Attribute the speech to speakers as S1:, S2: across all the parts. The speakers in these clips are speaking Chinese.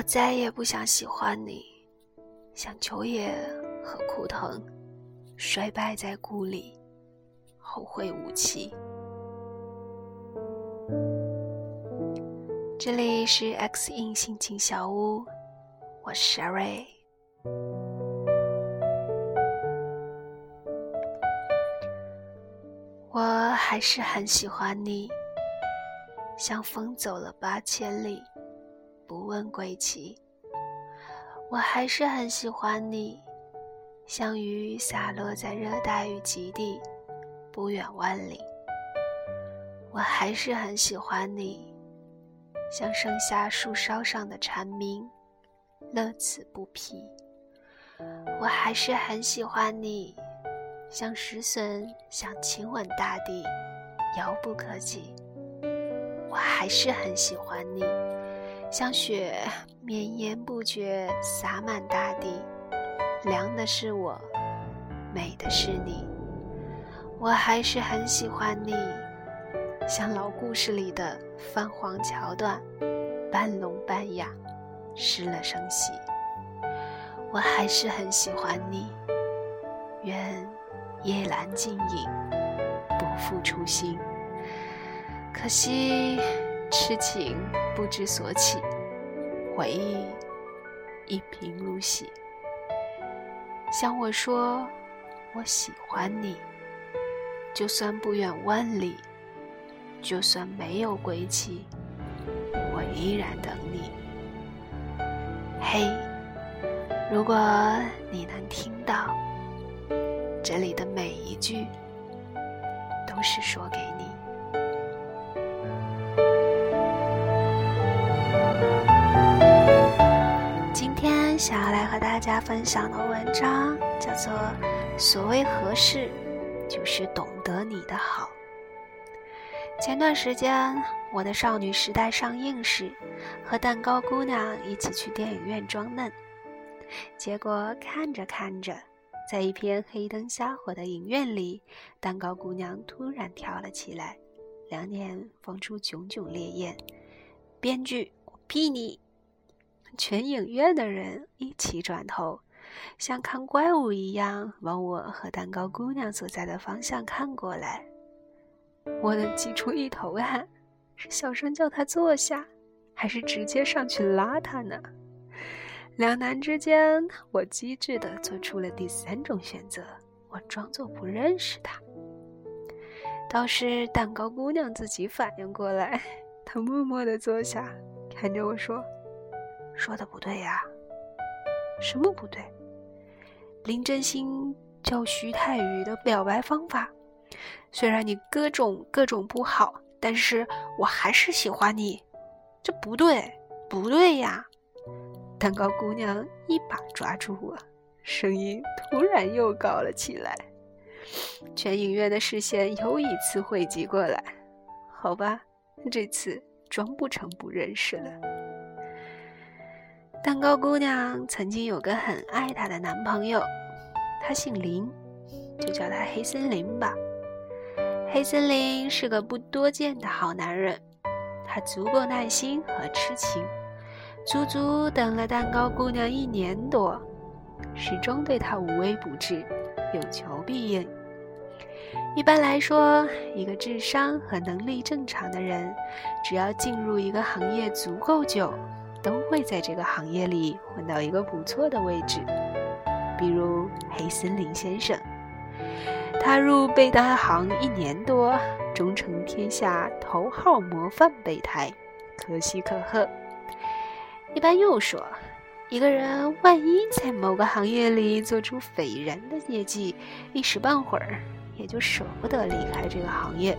S1: 我再也不想喜欢你，像秋叶和枯藤，衰败在故里，后会无期。这里是 X 印心情小屋，我是 Sherry。我还是很喜欢你，像风走了八千里，不问归期。我还是很喜欢你，像雨洒落在热带雨极地，不远万里。我还是很喜欢你。像盛夏树梢上的蝉鸣，乐此不疲。我还是很喜欢你，像石笋想亲吻大地，遥不可及。我还是很喜欢你，像雪绵延不绝洒满大地，凉的是我，美的是你。我还是很喜欢你。像老故事里的泛黄桥段，半聋半哑，失了声息。我还是很喜欢你。愿夜阑静影，不负初心。可惜痴情不知所起，回忆一贫如洗。像我说，我喜欢你，就算不远万里。就算没有归期，我依然等你。嘿，如果你能听到，这里的每一句都是说给你。想要来和大家分享的文章叫做《所谓合适，就是懂得你的好》。前段时间，我的少女时代上映时，和蛋糕姑娘一起去电影院装嫩。结果看着看着，在一片黑灯瞎火的影院里，蛋糕姑娘突然跳了起来，两眼放出炯炯烈焰。编剧，我毙你！全影院的人一起转头，像看怪物一样往我和蛋糕姑娘所在的方向看过来。我能挤出一头汗，是小声叫他坐下，还是直接上去拉他呢？两难之间，我机智地做出了第三种选择，我装作不认识他。倒是蛋糕姑娘自己反应过来，她默默地坐下，看着我说：“说的不对呀，什么不对？林真心教徐太宇的表白方法。”虽然你各种各种不好，但是我还是喜欢你，这不对，不对呀！蛋糕姑娘一把抓住我，声音突然又高了起来。全影院的视线又一次汇集过来，好吧，这次装不成不认识了。蛋糕姑娘曾经有个很爱她的男朋友，他姓林，就叫他黑森林吧。黑森林是个不多见的好男人，他足够耐心和痴情，足足等了蛋糕姑娘一年多，始终对她无微不至，有求必应。一般来说，一个智商和能力正常的人，只要进入一个行业足够久，都会在这个行业里混到一个不错的位置，比如黑森林先生。踏入备胎行一年多，终成天下头号模范备胎，可喜可贺。一般又说，一个人万一在某个行业里做出斐然的业绩，一时半会儿也就舍不得离开这个行业。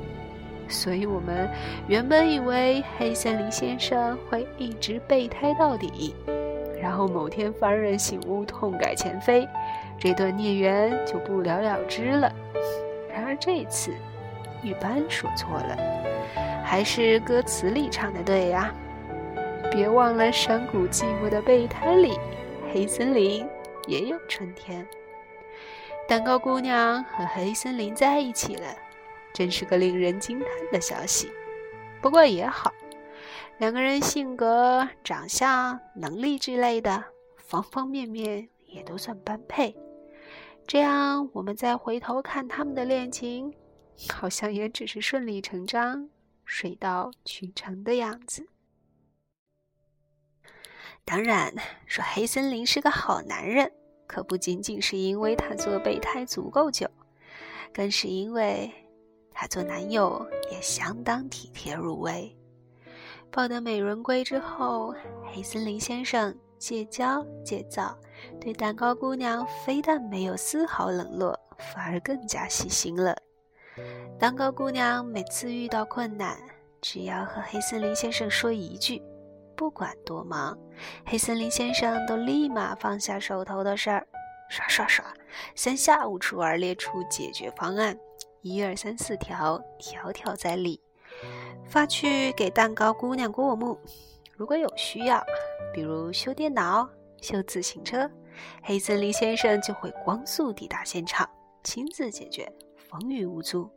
S1: 所以我们原本以为黑森林先生会一直备胎到底，然后某天幡然醒悟，痛改前非。这段孽缘就不了了之了。然而这次，玉班说错了，还是歌词里唱的对呀。别忘了山谷寂寞的备胎里，黑森林也有春天。蛋糕姑娘和黑森林在一起了，真是个令人惊叹的消息。不过也好，两个人性格、长相、能力之类的方方面面也都算般配。这样，我们再回头看他们的恋情，好像也只是顺理成章、水到渠成的样子。当然，说黑森林是个好男人，可不仅仅是因为他做备胎足够久，更是因为他做男友也相当体贴入微。抱得美人归之后，黑森林先生戒骄戒躁。对蛋糕姑娘非但没有丝毫冷落，反而更加细心了。蛋糕姑娘每次遇到困难，只要和黑森林先生说一句，不管多忙，黑森林先生都立马放下手头的事儿，刷刷刷，三下五除二列出解决方案，一二三四条，条条在理，发去给蛋糕姑娘过目。如果有需要，比如修电脑。修自行车，黑森林先生就会光速抵达现场，亲自解决，风雨无阻。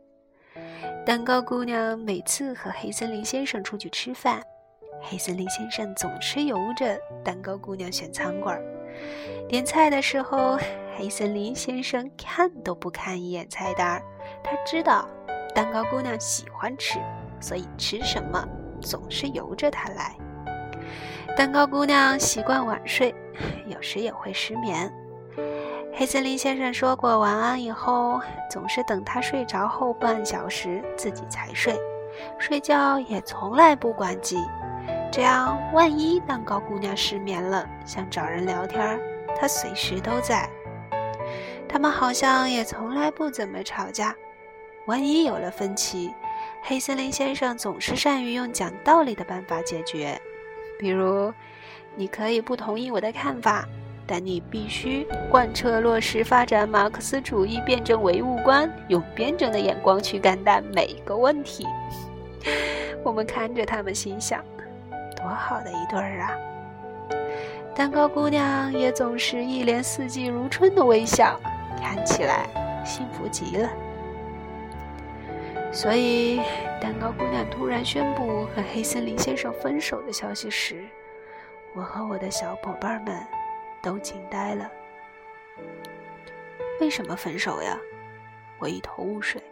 S1: 蛋糕姑娘每次和黑森林先生出去吃饭，黑森林先生总是由着蛋糕姑娘选餐馆。点菜的时候，黑森林先生看都不看一眼菜单儿，他知道蛋糕姑娘喜欢吃，所以吃什么总是由着她来。蛋糕姑娘习惯晚睡，有时也会失眠。黑森林先生说过，晚安以后总是等她睡着后半小时自己才睡，睡觉也从来不关机。这样，万一蛋糕姑娘失眠了，想找人聊天，他随时都在。他们好像也从来不怎么吵架。万一有了分歧，黑森林先生总是善于用讲道理的办法解决。比如，你可以不同意我的看法，但你必须贯彻落实发展马克思主义辩证唯物观，用辩证的眼光去看待每一个问题。我们看着他们，心想：多好的一对儿啊！蛋糕姑娘也总是一脸四季如春的微笑，看起来幸福极了。所以，蛋糕姑娘突然宣布和黑森林先生分手的消息时，我和我的小伙伴们都惊呆了。为什么分手呀？我一头雾水。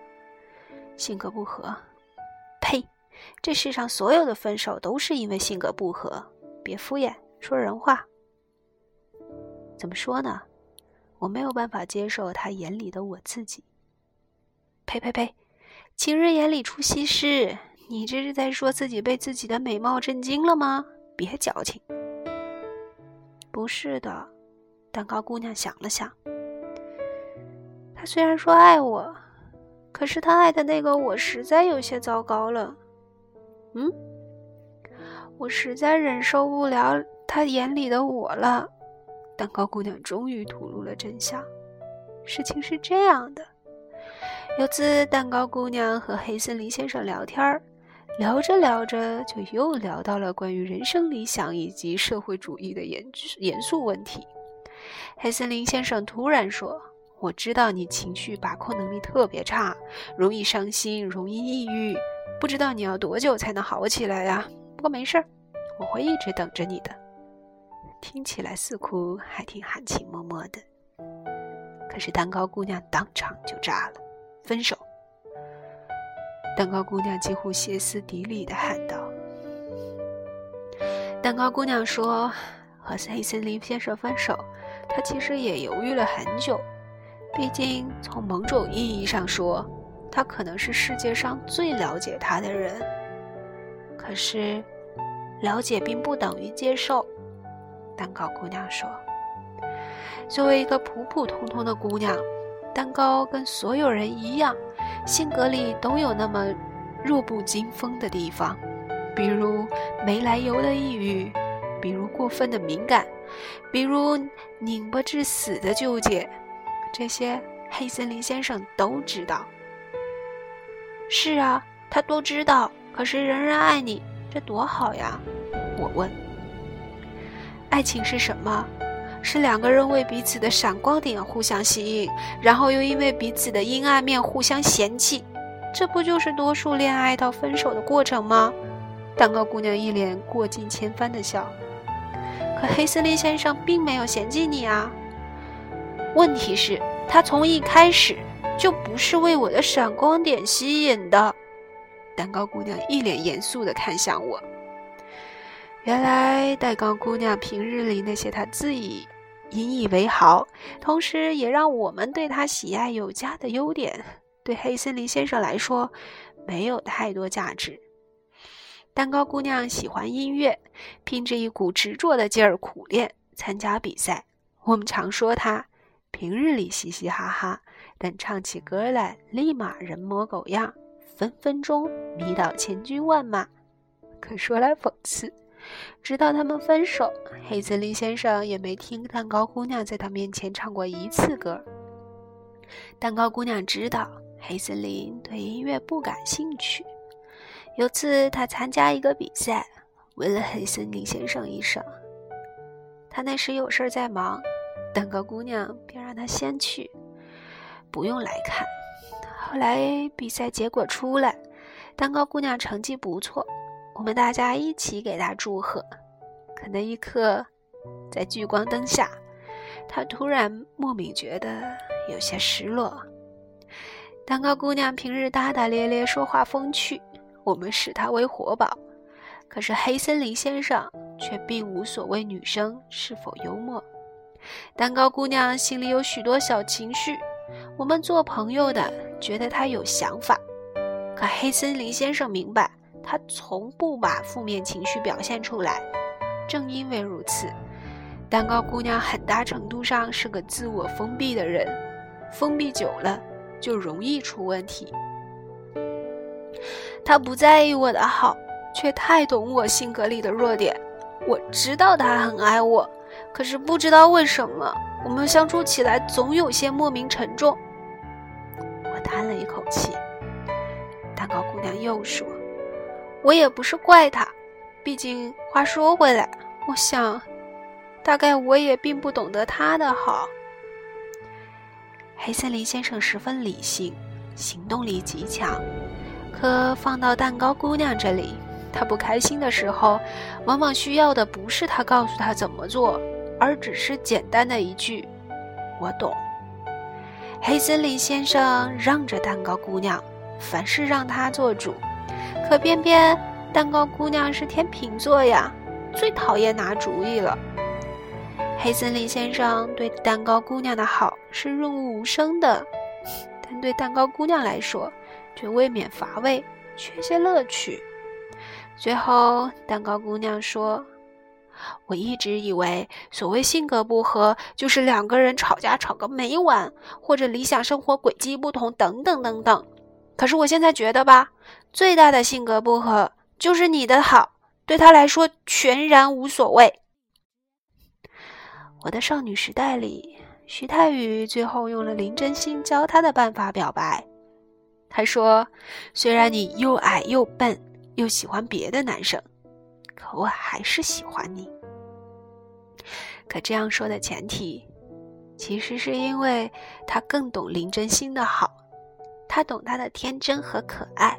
S1: 性格不合？呸！这世上所有的分手都是因为性格不合。别敷衍，说人话。怎么说呢？我没有办法接受他眼里的我自己。呸呸呸！情人眼里出西施，你这是在说自己被自己的美貌震惊了吗？别矫情。不是的，蛋糕姑娘想了想，他虽然说爱我，可是他爱的那个我实在有些糟糕了。嗯，我实在忍受不了他眼里的我了。蛋糕姑娘终于吐露了真相，事情是这样的。有次，蛋糕姑娘和黑森林先生聊天儿，聊着聊着就又聊到了关于人生理想以及社会主义的严严肃问题。黑森林先生突然说：“我知道你情绪把控能力特别差，容易伤心，容易抑郁，不知道你要多久才能好起来呀？不过没事儿，我会一直等着你的。”听起来似乎还挺含情脉脉的，可是蛋糕姑娘当场就炸了。分手！蛋糕姑娘几乎歇斯底里的喊道。蛋糕姑娘说：“和黑森林先生分手，她其实也犹豫了很久。毕竟从某种意义上说，他可能是世界上最了解他的人。可是，了解并不等于接受。”蛋糕姑娘说：“作为一个普普通通的姑娘。”蛋糕跟所有人一样，性格里都有那么弱不禁风的地方，比如没来由的抑郁，比如过分的敏感，比如拧巴至死的纠结，这些黑森林先生都知道。是啊，他都知道，可是仍然爱你，这多好呀！我问。爱情是什么？是两个人为彼此的闪光点互相吸引，然后又因为彼此的阴暗面互相嫌弃，这不就是多数恋爱到分手的过程吗？蛋糕姑娘一脸过尽千帆的笑。可黑森林先生并没有嫌弃你啊。问题是，他从一开始就不是为我的闪光点吸引的。蛋糕姑娘一脸严肃地看向我。原来，蛋糕姑娘平日里那些她自以引以为豪，同时也让我们对他喜爱有加的优点，对黑森林先生来说没有太多价值。蛋糕姑娘喜欢音乐，凭着一股执着的劲儿苦练参加比赛。我们常说她平日里嘻嘻哈哈，但唱起歌来立马人模狗样，分分钟迷倒千军万马。可说来讽刺。直到他们分手，黑森林先生也没听蛋糕姑娘在他面前唱过一次歌。蛋糕姑娘知道黑森林对音乐不感兴趣。有次他参加一个比赛，问了黑森林先生一声。他那时有事在忙，蛋糕姑娘便让他先去，不用来看。后来比赛结果出来，蛋糕姑娘成绩不错。我们大家一起给他祝贺，可那一刻，在聚光灯下，他突然莫名觉得有些失落。蛋糕姑娘平日大大咧咧，说话风趣，我们视她为活宝。可是黑森林先生却并无所谓女生是否幽默。蛋糕姑娘心里有许多小情绪，我们做朋友的觉得她有想法，可黑森林先生明白。他从不把负面情绪表现出来，正因为如此，蛋糕姑娘很大程度上是个自我封闭的人，封闭久了就容易出问题。他不在意我的好，却太懂我性格里的弱点。我知道他很爱我，可是不知道为什么，我们相处起来总有些莫名沉重。我叹了一口气，蛋糕姑娘又说。我也不是怪他，毕竟话说回来，我想，大概我也并不懂得他的好。黑森林先生十分理性，行动力极强，可放到蛋糕姑娘这里，她不开心的时候，往往需要的不是他告诉她怎么做，而只是简单的一句“我懂”。黑森林先生让着蛋糕姑娘，凡事让她做主。可偏偏蛋糕姑娘是天秤座呀，最讨厌拿主意了。黑森林先生对蛋糕姑娘的好是润物无声的，但对蛋糕姑娘来说却未免乏味，缺些乐趣。最后，蛋糕姑娘说：“我一直以为，所谓性格不合，就是两个人吵架吵个没完，或者理想生活轨迹不同，等等等等。可是我现在觉得吧。”最大的性格不合就是你的好对他来说全然无所谓。我的少女时代里，徐太宇最后用了林真心教他的办法表白。他说：“虽然你又矮又笨，又喜欢别的男生，可我还是喜欢你。”可这样说的前提，其实是因为他更懂林真心的好，他懂他的天真和可爱。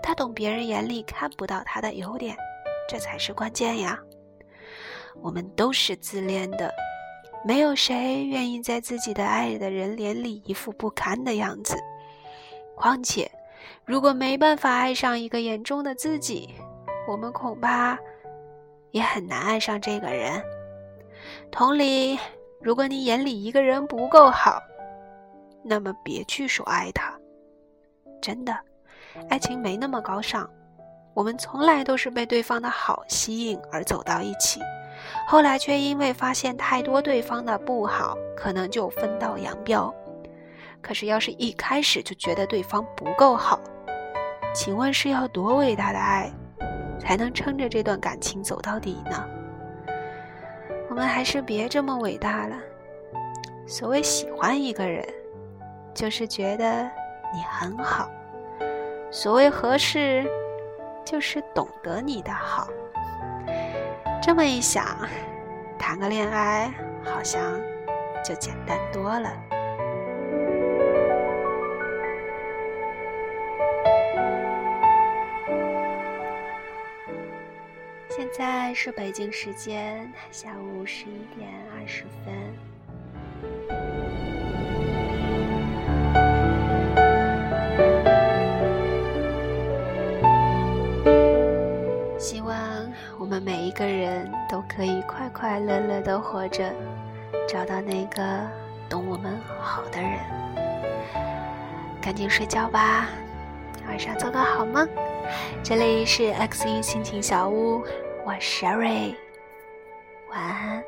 S1: 他懂别人眼里看不到他的优点，这才是关键呀。我们都是自恋的，没有谁愿意在自己的爱的人眼里一副不堪的样子。况且，如果没办法爱上一个眼中的自己，我们恐怕也很难爱上这个人。同理，如果你眼里一个人不够好，那么别去说爱他，真的。爱情没那么高尚，我们从来都是被对方的好吸引而走到一起，后来却因为发现太多对方的不好，可能就分道扬镳。可是要是一开始就觉得对方不够好，请问是要多伟大的爱，才能撑着这段感情走到底呢？我们还是别这么伟大了。所谓喜欢一个人，就是觉得你很好。所谓合适，就是懂得你的好。这么一想，谈个恋爱好像就简单多了。现在是北京时间下午十一点二十分。每一个人都可以快快乐乐的活着，找到那个懂我们好的人。赶紧睡觉吧，晚上做个好梦。这里是 X 一心情小屋，我是 Sherry，晚安。